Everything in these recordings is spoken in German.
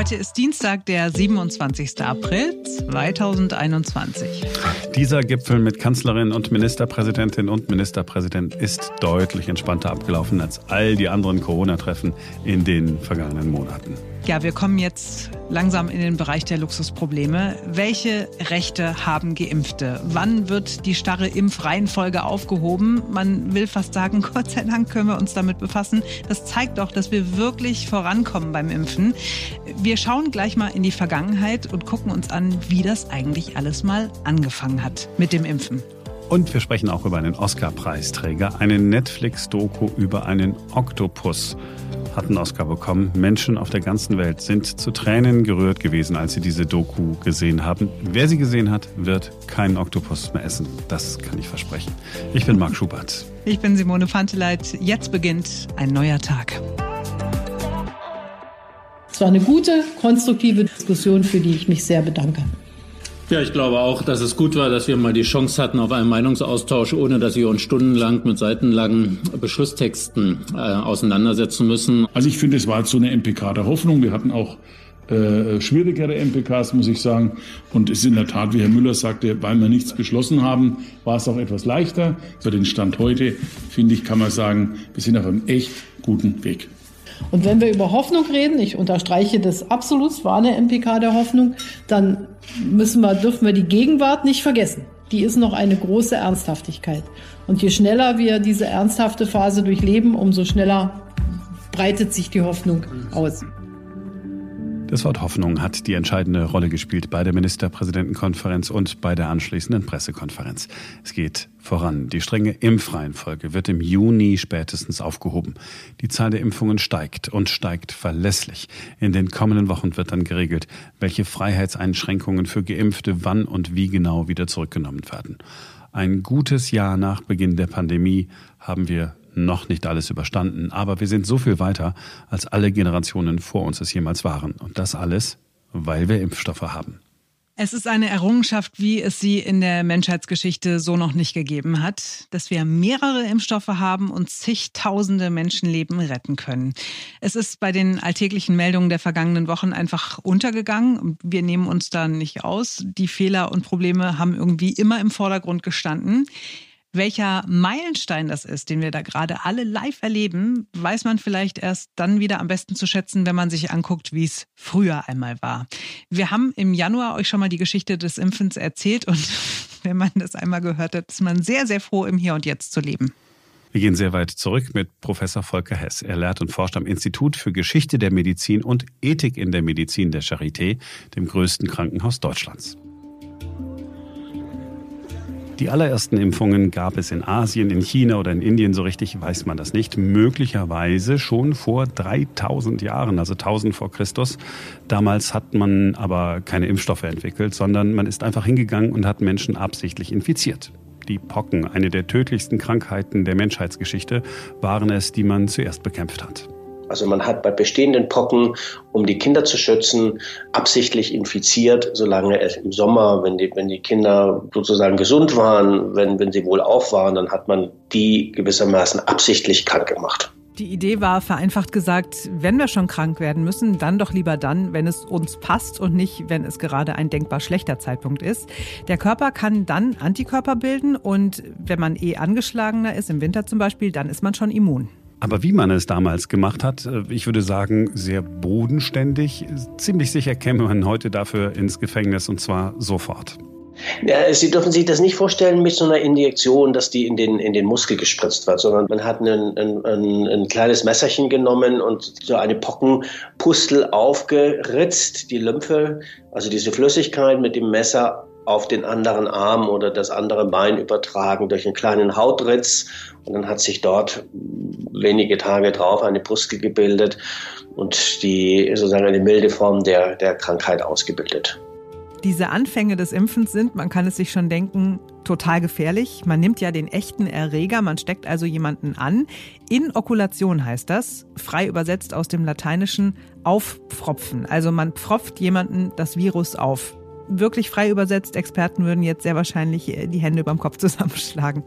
Heute ist Dienstag, der 27. April 2021. Dieser Gipfel mit Kanzlerin und Ministerpräsidentin und Ministerpräsident ist deutlich entspannter abgelaufen als all die anderen Corona-Treffen in den vergangenen Monaten. Ja, wir kommen jetzt langsam in den Bereich der Luxusprobleme. Welche Rechte haben Geimpfte? Wann wird die starre Impfreihenfolge aufgehoben? Man will fast sagen, Gott sei Dank können wir uns damit befassen. Das zeigt doch, dass wir wirklich vorankommen beim Impfen. Wir schauen gleich mal in die Vergangenheit und gucken uns an, wie das eigentlich alles mal angefangen hat mit dem Impfen. Und wir sprechen auch über einen Oscar-Preisträger, eine Netflix-Doku über einen Oktopus hat einen Oscar bekommen. Menschen auf der ganzen Welt sind zu Tränen gerührt gewesen, als sie diese Doku gesehen haben. Wer sie gesehen hat, wird keinen Oktopus mehr essen. Das kann ich versprechen. Ich bin Marc Schubert. Ich bin Simone Panteleit. Jetzt beginnt ein neuer Tag. Es war eine gute, konstruktive Diskussion, für die ich mich sehr bedanke. Ja, ich glaube auch, dass es gut war, dass wir mal die Chance hatten auf einen Meinungsaustausch, ohne dass wir uns stundenlang mit seitenlangen Beschlusstexten äh, auseinandersetzen müssen. Also ich finde, es war so eine MPK der Hoffnung. Wir hatten auch äh, schwierigere MPKs, muss ich sagen. Und es ist in der Tat, wie Herr Müller sagte, weil wir nichts beschlossen haben, war es auch etwas leichter. Für den Stand heute, finde ich, kann man sagen, wir sind auf einem echt guten Weg. Und wenn wir über Hoffnung reden, ich unterstreiche das absolut, es war eine MPK der Hoffnung, dann müssen wir, dürfen wir die Gegenwart nicht vergessen. Die ist noch eine große Ernsthaftigkeit. Und je schneller wir diese ernsthafte Phase durchleben, umso schneller breitet sich die Hoffnung aus. Das Wort Hoffnung hat die entscheidende Rolle gespielt bei der Ministerpräsidentenkonferenz und bei der anschließenden Pressekonferenz. Es geht voran. Die strenge Impfreihenfolge wird im Juni spätestens aufgehoben. Die Zahl der Impfungen steigt und steigt verlässlich. In den kommenden Wochen wird dann geregelt, welche Freiheitseinschränkungen für Geimpfte wann und wie genau wieder zurückgenommen werden. Ein gutes Jahr nach Beginn der Pandemie haben wir noch nicht alles überstanden, aber wir sind so viel weiter, als alle Generationen vor uns es jemals waren. Und das alles, weil wir Impfstoffe haben. Es ist eine Errungenschaft, wie es sie in der Menschheitsgeschichte so noch nicht gegeben hat, dass wir mehrere Impfstoffe haben und zigtausende Menschenleben retten können. Es ist bei den alltäglichen Meldungen der vergangenen Wochen einfach untergegangen. Wir nehmen uns da nicht aus. Die Fehler und Probleme haben irgendwie immer im Vordergrund gestanden. Welcher Meilenstein das ist, den wir da gerade alle live erleben, weiß man vielleicht erst dann wieder am besten zu schätzen, wenn man sich anguckt, wie es früher einmal war. Wir haben im Januar euch schon mal die Geschichte des Impfens erzählt und wenn man das einmal gehört hat, ist man sehr, sehr froh, im Hier und Jetzt zu leben. Wir gehen sehr weit zurück mit Professor Volker Hess. Er lehrt und forscht am Institut für Geschichte der Medizin und Ethik in der Medizin der Charité, dem größten Krankenhaus Deutschlands. Die allerersten Impfungen gab es in Asien, in China oder in Indien, so richtig weiß man das nicht. Möglicherweise schon vor 3000 Jahren, also 1000 vor Christus. Damals hat man aber keine Impfstoffe entwickelt, sondern man ist einfach hingegangen und hat Menschen absichtlich infiziert. Die Pocken, eine der tödlichsten Krankheiten der Menschheitsgeschichte, waren es, die man zuerst bekämpft hat. Also man hat bei bestehenden Pocken, um die Kinder zu schützen, absichtlich infiziert, solange es im Sommer, wenn die, wenn die Kinder sozusagen gesund waren, wenn, wenn sie wohl auf waren, dann hat man die gewissermaßen absichtlich krank gemacht. Die Idee war vereinfacht gesagt, wenn wir schon krank werden müssen, dann doch lieber dann, wenn es uns passt und nicht, wenn es gerade ein denkbar schlechter Zeitpunkt ist. Der Körper kann dann Antikörper bilden und wenn man eh angeschlagener ist, im Winter zum Beispiel, dann ist man schon immun. Aber wie man es damals gemacht hat, äh, ich würde sagen, sehr bodenständig. Ziemlich sicher käme man heute dafür ins Gefängnis und zwar sofort. Ja, Sie dürfen sich das nicht vorstellen mit so einer Injektion, dass die in den, in den Muskel gespritzt wird, sondern man hat ein, ein, ein, ein kleines Messerchen genommen und so eine Pockenpustel aufgeritzt, die Lymphe, also diese Flüssigkeit mit dem Messer auf den anderen Arm oder das andere Bein übertragen durch einen kleinen Hautritz. Und dann hat sich dort wenige Tage drauf eine Pustel gebildet und die sozusagen eine milde Form der, der Krankheit ausgebildet. Diese Anfänge des Impfens sind, man kann es sich schon denken, total gefährlich. Man nimmt ja den echten Erreger, man steckt also jemanden an. Inokulation heißt das, frei übersetzt aus dem Lateinischen aufpfropfen. Also man pfropft jemanden das Virus auf wirklich frei übersetzt, Experten würden jetzt sehr wahrscheinlich äh, die Hände überm Kopf zusammenschlagen.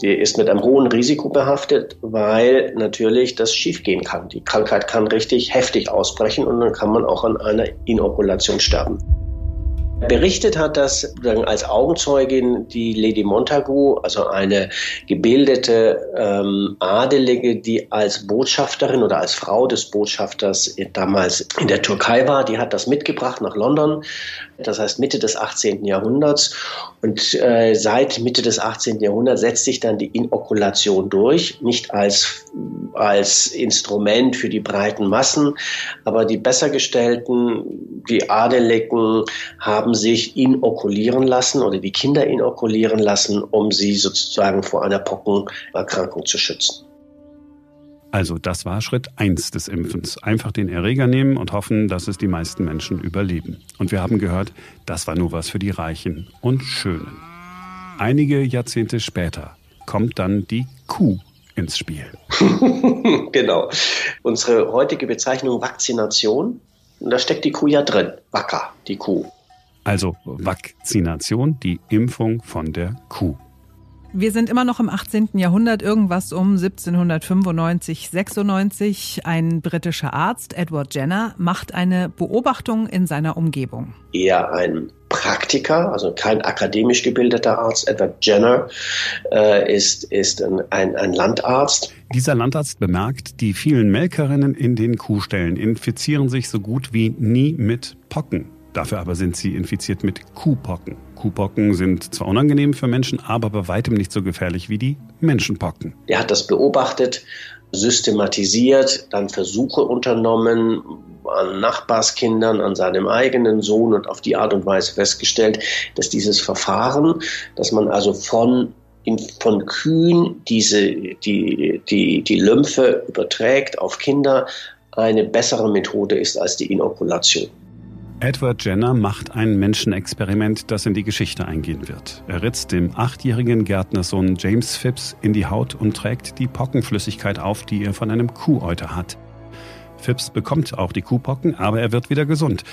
Die ist mit einem hohen Risiko behaftet, weil natürlich das schiefgehen kann. Die Krankheit kann richtig heftig ausbrechen und dann kann man auch an einer Inokulation sterben. Berichtet hat das als Augenzeugin die Lady Montagu, also eine gebildete ähm, Adelige, die als Botschafterin oder als Frau des Botschafters damals in der Türkei war. Die hat das mitgebracht nach London, das heißt Mitte des 18. Jahrhunderts. Und äh, seit Mitte des 18. Jahrhunderts setzt sich dann die Inokulation durch, nicht als, als Instrument für die breiten Massen, aber die Bessergestellten, die Adeligen haben sich inokulieren lassen oder die Kinder inokulieren lassen, um sie sozusagen vor einer Pockenerkrankung zu schützen. Also das war Schritt 1 des Impfens. Einfach den Erreger nehmen und hoffen, dass es die meisten Menschen überleben. Und wir haben gehört, das war nur was für die Reichen und Schönen. Einige Jahrzehnte später kommt dann die Kuh ins Spiel. genau. Unsere heutige Bezeichnung Vakzination, da steckt die Kuh ja drin. Wacker, die Kuh. Also Vakzination, die Impfung von der Kuh. Wir sind immer noch im 18. Jahrhundert, irgendwas um 1795, 96. Ein britischer Arzt, Edward Jenner, macht eine Beobachtung in seiner Umgebung. Eher ein Praktiker, also kein akademisch gebildeter Arzt. Edward Jenner äh, ist, ist ein, ein, ein Landarzt. Dieser Landarzt bemerkt, die vielen Melkerinnen in den Kuhställen infizieren sich so gut wie nie mit Pocken. Dafür aber sind sie infiziert mit Kuhpocken. Kuhpocken sind zwar unangenehm für Menschen, aber bei weitem nicht so gefährlich wie die Menschenpocken. Er hat das beobachtet, systematisiert, dann Versuche unternommen an Nachbarskindern, an seinem eigenen Sohn und auf die Art und Weise festgestellt, dass dieses Verfahren, dass man also von von Kühen diese, die, die, die Lymphe überträgt auf Kinder, eine bessere Methode ist als die Inokulation. Edward Jenner macht ein Menschenexperiment, das in die Geschichte eingehen wird. Er ritzt dem achtjährigen Gärtnersohn James Phipps in die Haut und trägt die Pockenflüssigkeit auf, die er von einem Kuhäuter hat. Phipps bekommt auch die Kuhpocken, aber er wird wieder gesund.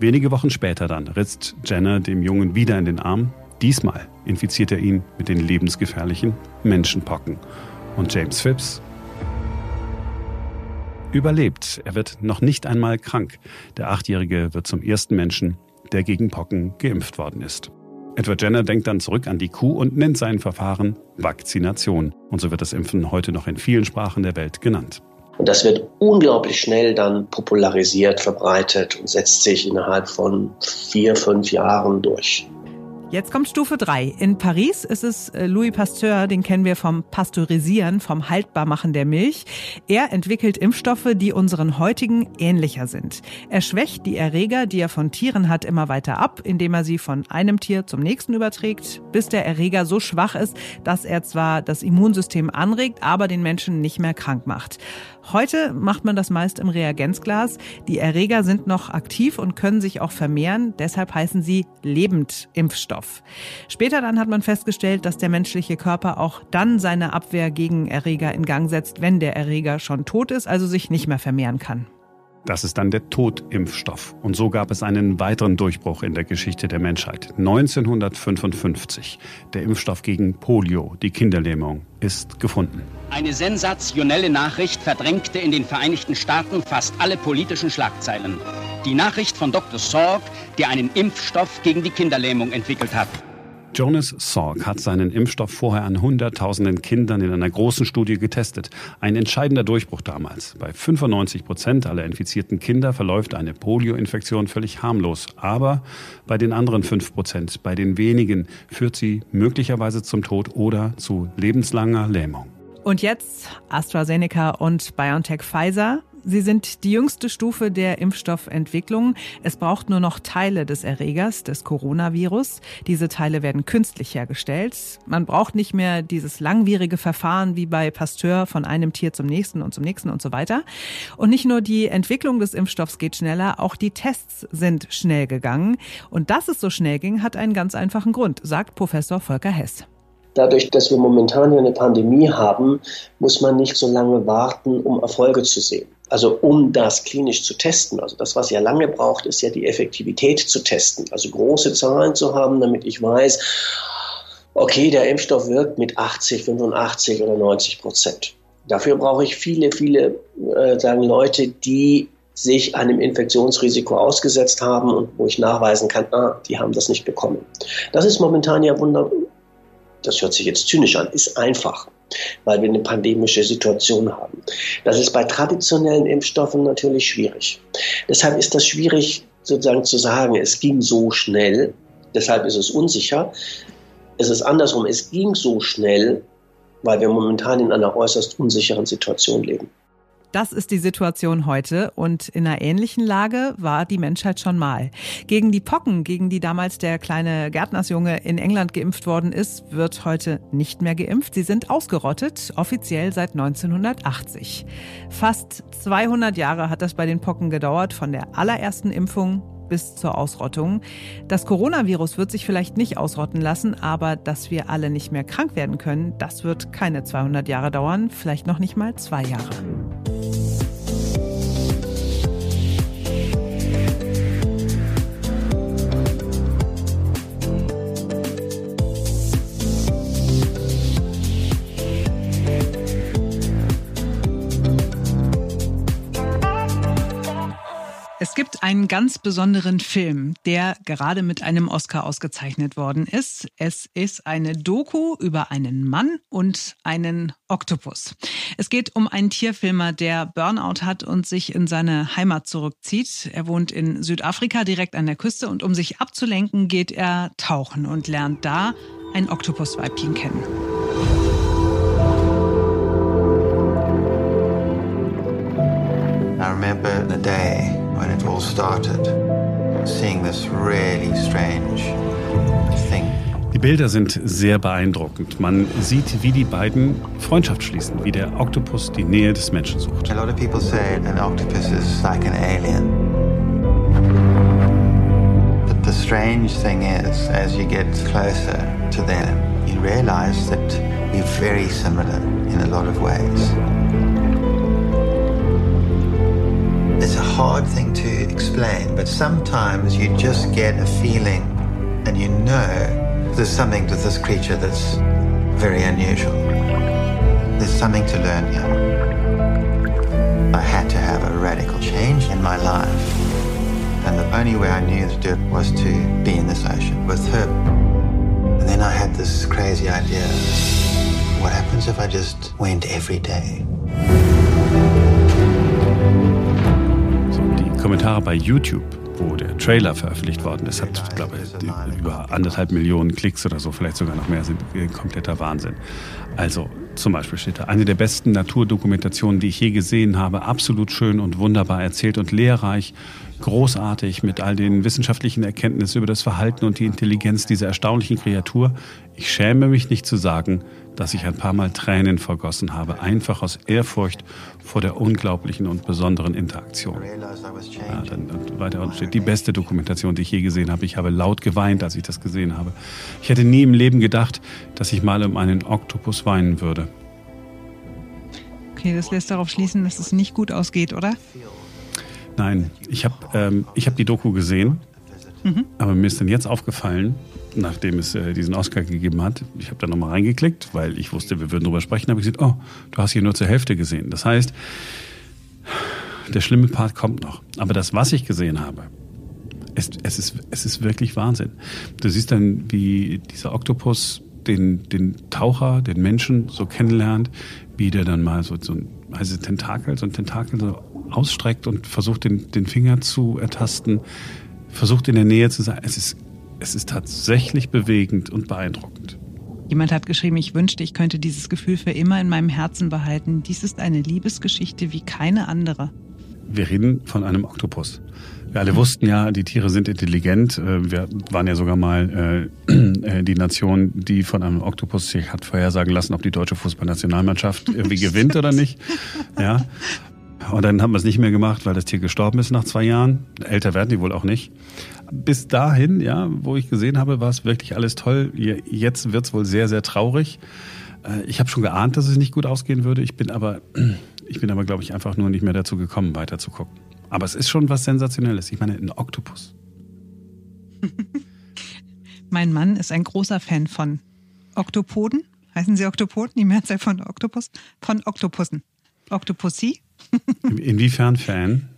Wenige Wochen später dann ritzt Jenner dem Jungen wieder in den Arm. Diesmal infiziert er ihn mit den lebensgefährlichen Menschenpocken. Und James Phipps überlebt. Er wird noch nicht einmal krank. Der Achtjährige wird zum ersten Menschen, der gegen Pocken geimpft worden ist. Edward Jenner denkt dann zurück an die Kuh und nennt sein Verfahren Vakzination. Und so wird das Impfen heute noch in vielen Sprachen der Welt genannt. Und das wird unglaublich schnell dann popularisiert, verbreitet und setzt sich innerhalb von vier, fünf Jahren durch. Jetzt kommt Stufe 3. In Paris ist es äh, Louis Pasteur, den kennen wir vom Pasteurisieren, vom Haltbarmachen der Milch. Er entwickelt Impfstoffe, die unseren heutigen ähnlicher sind. Er schwächt die Erreger, die er von Tieren hat, immer weiter ab, indem er sie von einem Tier zum nächsten überträgt, bis der Erreger so schwach ist, dass er zwar das Immunsystem anregt, aber den Menschen nicht mehr krank macht. Heute macht man das meist im Reagenzglas. Die Erreger sind noch aktiv und können sich auch vermehren. Deshalb heißen sie Lebendimpfstoff. Später dann hat man festgestellt, dass der menschliche Körper auch dann seine Abwehr gegen Erreger in Gang setzt, wenn der Erreger schon tot ist, also sich nicht mehr vermehren kann. Das ist dann der Totimpfstoff. Und so gab es einen weiteren Durchbruch in der Geschichte der Menschheit. 1955. Der Impfstoff gegen Polio, die Kinderlähmung, ist gefunden. Eine sensationelle Nachricht verdrängte in den Vereinigten Staaten fast alle politischen Schlagzeilen. Die Nachricht von Dr. Sorg, der einen Impfstoff gegen die Kinderlähmung entwickelt hat. Jonas Salk hat seinen Impfstoff vorher an Hunderttausenden Kindern in einer großen Studie getestet. Ein entscheidender Durchbruch damals. Bei 95 Prozent aller infizierten Kinder verläuft eine Polioinfektion völlig harmlos. Aber bei den anderen 5 Prozent, bei den wenigen, führt sie möglicherweise zum Tod oder zu lebenslanger Lähmung. Und jetzt AstraZeneca und BioNTech Pfizer. Sie sind die jüngste Stufe der Impfstoffentwicklung. Es braucht nur noch Teile des Erregers, des Coronavirus. Diese Teile werden künstlich hergestellt. Man braucht nicht mehr dieses langwierige Verfahren wie bei Pasteur von einem Tier zum nächsten und zum nächsten und so weiter. Und nicht nur die Entwicklung des Impfstoffs geht schneller, auch die Tests sind schnell gegangen. Und dass es so schnell ging, hat einen ganz einfachen Grund, sagt Professor Volker Hess. Dadurch, dass wir momentan ja eine Pandemie haben, muss man nicht so lange warten, um Erfolge zu sehen. Also um das klinisch zu testen. Also das, was ja lange braucht, ist ja die Effektivität zu testen. Also große Zahlen zu haben, damit ich weiß, okay, der Impfstoff wirkt mit 80, 85 oder 90 Prozent. Dafür brauche ich viele, viele äh, sagen Leute, die sich einem Infektionsrisiko ausgesetzt haben und wo ich nachweisen kann, ah, die haben das nicht bekommen. Das ist momentan ja wunderbar. Das hört sich jetzt zynisch an, ist einfach, weil wir eine pandemische Situation haben. Das ist bei traditionellen Impfstoffen natürlich schwierig. Deshalb ist das schwierig sozusagen zu sagen, es ging so schnell, deshalb ist es unsicher. Es ist andersrum, es ging so schnell, weil wir momentan in einer äußerst unsicheren Situation leben. Das ist die Situation heute und in einer ähnlichen Lage war die Menschheit schon mal. Gegen die Pocken, gegen die damals der kleine Gärtnersjunge in England geimpft worden ist, wird heute nicht mehr geimpft. Sie sind ausgerottet, offiziell seit 1980. Fast 200 Jahre hat das bei den Pocken gedauert, von der allerersten Impfung bis zur Ausrottung. Das Coronavirus wird sich vielleicht nicht ausrotten lassen, aber dass wir alle nicht mehr krank werden können, das wird keine 200 Jahre dauern, vielleicht noch nicht mal zwei Jahre. Einen ganz besonderen Film, der gerade mit einem Oscar ausgezeichnet worden ist. Es ist eine Doku über einen Mann und einen Oktopus. Es geht um einen Tierfilmer, der Burnout hat und sich in seine Heimat zurückzieht. Er wohnt in Südafrika direkt an der Küste und um sich abzulenken, geht er tauchen und lernt da ein Oktopusweibchen kennen. Remember the day when it all started, seeing this really strange thing. Die Bilder sind sehr beeindruckend. Man sieht, wie die beiden Freundschaft schließen, wie der Oktopus die Nähe des Menschen sucht. A lot of people say an octopus is like an alien. But the strange thing is, as you get closer to them, you realize that we're very similar in a lot of ways. Hard thing to explain, but sometimes you just get a feeling and you know there's something to this creature that's very unusual. There's something to learn here. I had to have a radical change in my life. And the only way I knew to do it was to be in this ocean with her. And then I had this crazy idea. What happens if I just went every day? Kommentare bei YouTube, wo der Trailer veröffentlicht worden ist, hat, glaube ich, über anderthalb Millionen Klicks oder so, vielleicht sogar noch mehr, sind kompletter Wahnsinn. Also zum Beispiel steht da, eine der besten Naturdokumentationen, die ich je gesehen habe, absolut schön und wunderbar erzählt und lehrreich, großartig mit all den wissenschaftlichen Erkenntnissen über das Verhalten und die Intelligenz dieser erstaunlichen Kreatur. Ich schäme mich nicht zu sagen, dass ich ein paar Mal Tränen vergossen habe, einfach aus Ehrfurcht vor der unglaublichen und besonderen Interaktion. Ja, dann weiter unten steht, die beste Dokumentation, die ich je gesehen habe. Ich habe laut geweint, als ich das gesehen habe. Ich hätte nie im Leben gedacht, dass ich mal um einen Oktopus weinen würde. Okay, das lässt darauf schließen, dass es nicht gut ausgeht, oder? Nein, ich habe ähm, hab die Doku gesehen, aber mir ist dann jetzt aufgefallen, nachdem es äh, diesen Oscar gegeben hat, ich habe da nochmal reingeklickt, weil ich wusste, wir würden drüber sprechen, habe ich gesagt, oh, du hast hier nur zur Hälfte gesehen. Das heißt, der schlimme Part kommt noch. Aber das, was ich gesehen habe, es, es, ist, es ist wirklich Wahnsinn. Du siehst dann, wie dieser Oktopus den, den Taucher, den Menschen so kennenlernt, wie der dann mal so, so ein also Tentakel, so ein Tentakel so ausstreckt und versucht, den, den Finger zu ertasten, versucht in der Nähe zu sein. Es ist es ist tatsächlich bewegend und beeindruckend. Jemand hat geschrieben, ich wünschte, ich könnte dieses Gefühl für immer in meinem Herzen behalten. Dies ist eine Liebesgeschichte wie keine andere. Wir reden von einem Oktopus. Wir alle wussten ja, die Tiere sind intelligent. Äh, wir waren ja sogar mal äh, äh, die Nation, die von einem Oktopus sich hat vorhersagen lassen, ob die deutsche Fußballnationalmannschaft irgendwie gewinnt oder nicht. Ja. Und dann haben wir es nicht mehr gemacht, weil das Tier gestorben ist nach zwei Jahren. Älter werden die wohl auch nicht bis dahin, ja, wo ich gesehen habe, war es wirklich alles toll. Jetzt wird es wohl sehr, sehr traurig. Äh, ich habe schon geahnt, dass es nicht gut ausgehen würde. Ich bin aber, ich bin aber, glaube ich, einfach nur nicht mehr dazu gekommen, weiter zu gucken. Aber es ist schon was Sensationelles. Ich meine, ein Oktopus. mein Mann ist ein großer Fan von Oktopoden? Heißen sie Oktopoden? Die Mehrzahl von Oktopus? Von Oktopussen. Oktopussi? Inwiefern Fan?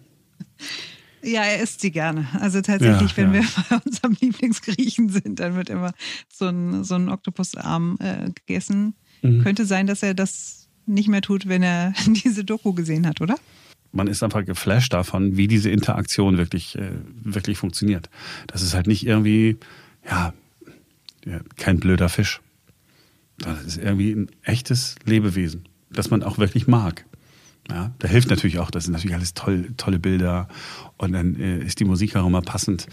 Ja, er isst sie gerne. Also tatsächlich, ja, wenn ja. wir bei unserem Lieblingsgriechen sind, dann wird immer so ein, so ein Oktopusarm äh, gegessen. Mhm. Könnte sein, dass er das nicht mehr tut, wenn er diese Doku gesehen hat, oder? Man ist einfach geflasht davon, wie diese Interaktion wirklich, äh, wirklich funktioniert. Das ist halt nicht irgendwie, ja, ja, kein blöder Fisch. Das ist irgendwie ein echtes Lebewesen, das man auch wirklich mag. Ja, da hilft natürlich auch, das sind natürlich alles toll, tolle Bilder und dann äh, ist die Musik auch immer passend.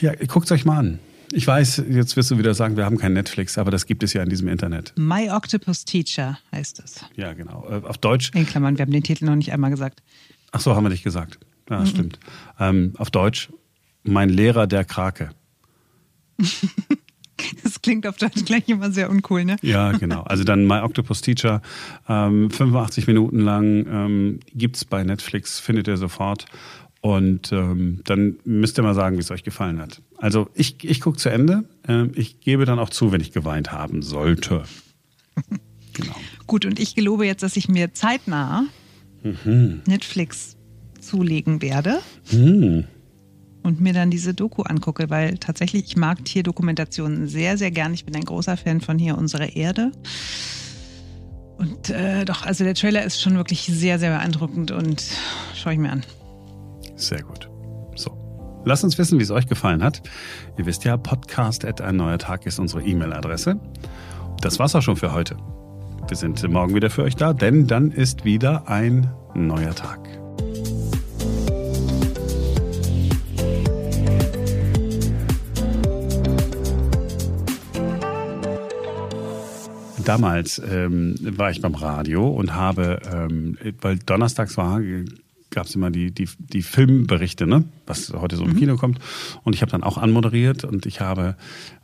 Ja, guckt es euch mal an. Ich weiß, jetzt wirst du wieder sagen, wir haben kein Netflix, aber das gibt es ja in diesem Internet. My Octopus Teacher heißt es. Ja, genau. Äh, auf Deutsch. In Klammern, wir haben den Titel noch nicht einmal gesagt. Ach so, haben wir nicht gesagt. Ja, stimmt. Ähm, auf Deutsch, mein Lehrer der Krake. Das klingt auf Deutsch gleich immer sehr uncool, ne? Ja, genau. Also dann My Octopus Teacher, ähm, 85 Minuten lang, ähm, es bei Netflix, findet ihr sofort. Und ähm, dann müsst ihr mal sagen, wie es euch gefallen hat. Also ich, ich gucke zu Ende. Ähm, ich gebe dann auch zu, wenn ich geweint haben sollte. genau. Gut, und ich gelobe jetzt, dass ich mir zeitnah mhm. Netflix zulegen werde. Mhm und mir dann diese Doku angucke, weil tatsächlich ich mag Tierdokumentationen sehr, sehr gern. Ich bin ein großer Fan von hier Unsere Erde. Und äh, doch, also der Trailer ist schon wirklich sehr, sehr beeindruckend und schaue ich mir an. Sehr gut. So. Lasst uns wissen, wie es euch gefallen hat. Ihr wisst ja, podcast at ein neuer Tag ist unsere E-Mail-Adresse. Das war's auch schon für heute. Wir sind morgen wieder für euch da, denn dann ist wieder ein neuer Tag. Damals ähm, war ich beim Radio und habe, ähm, weil donnerstags war, gab es immer die, die, die Filmberichte, ne? was heute so im mhm. Kino kommt. Und ich habe dann auch anmoderiert und ich habe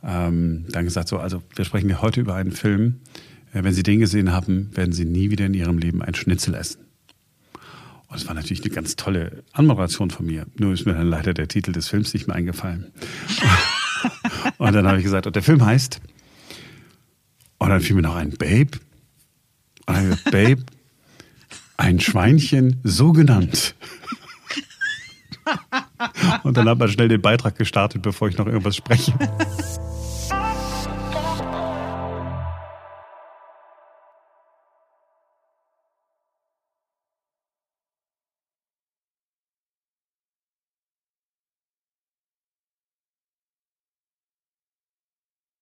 ähm, dann gesagt, so, also wir sprechen ja heute über einen Film. Äh, wenn Sie den gesehen haben, werden Sie nie wieder in Ihrem Leben ein Schnitzel essen. Und es war natürlich eine ganz tolle Anmoderation von mir. Nur ist mir dann leider der Titel des Films nicht mehr eingefallen. und dann habe ich gesagt, und der Film heißt und dann fiel mir noch ein Babe. Und Babe, ein Schweinchen so genannt. Und dann hat man schnell den Beitrag gestartet, bevor ich noch irgendwas spreche.